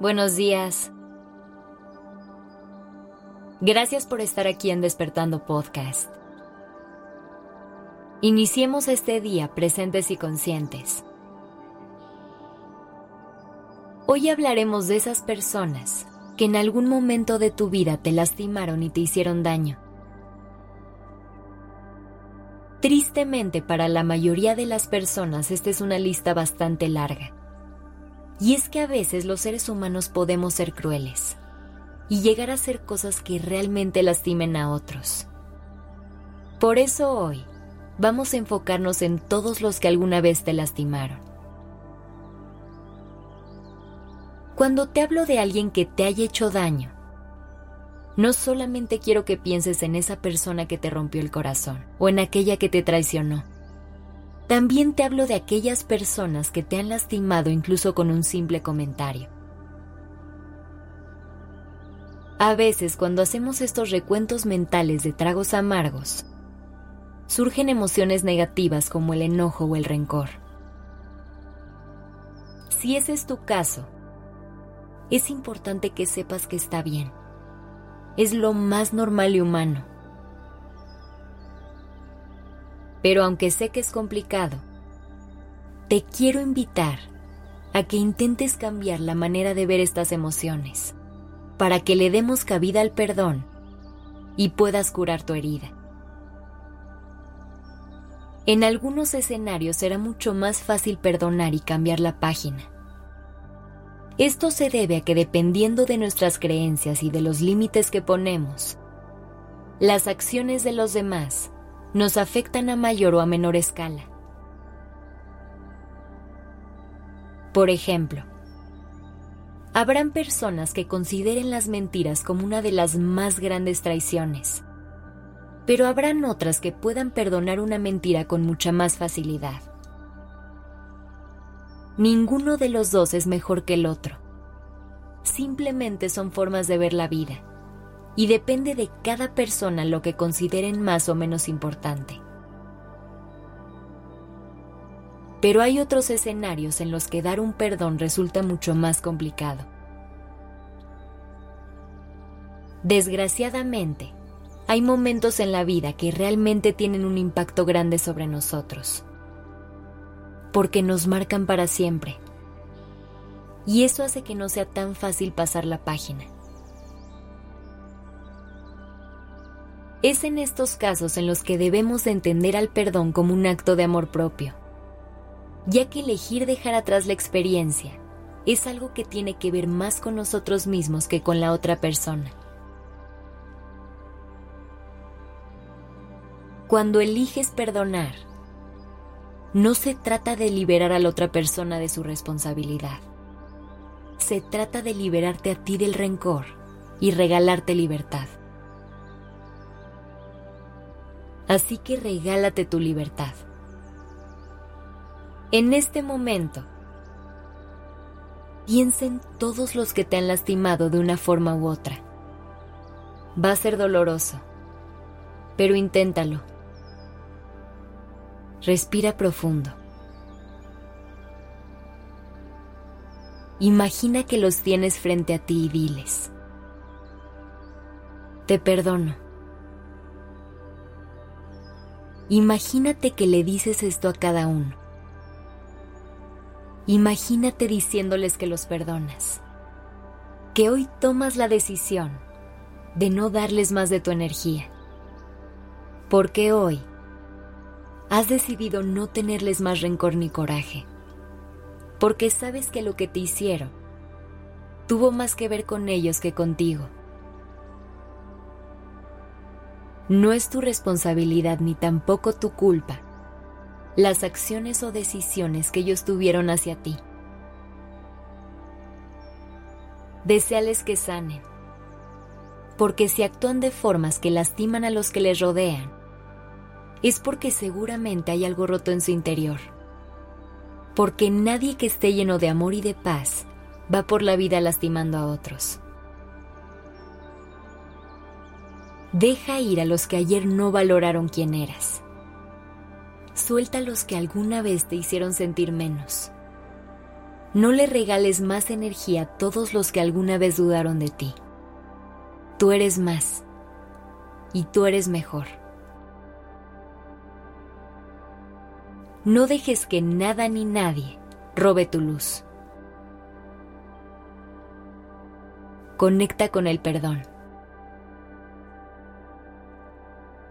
buenos días. Gracias por estar aquí en Despertando Podcast. Iniciemos este día presentes y conscientes. Hoy hablaremos de esas personas que en algún momento de tu vida te lastimaron y te hicieron daño. Tristemente para la mayoría de las personas esta es una lista bastante larga. Y es que a veces los seres humanos podemos ser crueles y llegar a hacer cosas que realmente lastimen a otros. Por eso hoy vamos a enfocarnos en todos los que alguna vez te lastimaron. Cuando te hablo de alguien que te haya hecho daño, no solamente quiero que pienses en esa persona que te rompió el corazón o en aquella que te traicionó también te hablo de aquellas personas que te han lastimado incluso con un simple comentario. A veces cuando hacemos estos recuentos mentales de tragos amargos, surgen emociones negativas como el enojo o el rencor. Si ese es tu caso, es importante que sepas que está bien. Es lo más normal y humano pero aunque sé que es complicado, te quiero invitar a que intentes cambiar la manera de ver estas emociones, para que le demos cabida al perdón y puedas curar tu herida. En algunos escenarios será mucho más fácil perdonar y cambiar la página. Esto se debe a que dependiendo de nuestras creencias y de los límites que ponemos, las acciones de los demás nos afectan a mayor o a menor escala. Por ejemplo, habrán personas que consideren las mentiras como una de las más grandes traiciones, pero habrán otras que puedan perdonar una mentira con mucha más facilidad. Ninguno de los dos es mejor que el otro. Simplemente son formas de ver la vida y depende de cada persona lo que consideren más o menos importante. Pero hay otros escenarios en los que dar un perdón resulta mucho más complicado. Desgraciadamente, hay momentos en la vida que realmente tienen un impacto grande sobre nosotros, porque nos marcan para siempre. Y eso hace que no sea tan fácil pasar la página. Es en estos casos en los que debemos de entender al perdón como un acto de amor propio, ya que elegir dejar atrás la experiencia es algo que tiene que ver más con nosotros mismos que con la otra persona. Cuando eliges perdonar, no se trata de liberar a la otra persona de su responsabilidad. Se trata de liberarte a ti del rencor y regalarte libertad. Así que regálate tu libertad. En este momento, piensa en todos los que te han lastimado de una forma u otra. Va a ser doloroso, pero inténtalo. Respira profundo. Imagina que los tienes frente a ti y diles, te perdono Imagínate que le dices esto a cada uno. Imagínate diciéndoles que los perdonas, que hoy tomas la decisión de no darles más de tu energía, porque hoy has decidido no tenerles más rencor ni coraje, porque sabes que lo que te hicieron tuvo más que ver con ellos que contigo No es tu responsabilidad ni tampoco tu culpa las acciones o decisiones que ellos tuvieron hacia ti. Deseales que sanen, porque si actúan de formas que lastiman a los que les rodean, es porque seguramente hay algo roto en su interior. Porque nadie que esté lleno de amor y de paz va por la vida lastimando a otros. Deja ir a los que ayer no valoraron quién eras. Suelta a los que alguna vez te hicieron sentir menos. No le regales más energía a todos los que alguna vez dudaron de ti. Tú eres más y tú eres mejor. No dejes que nada ni nadie robe tu luz. Conecta con el perdón.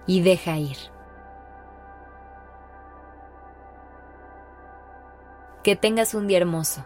Y deja ir. Que tengas un día hermoso.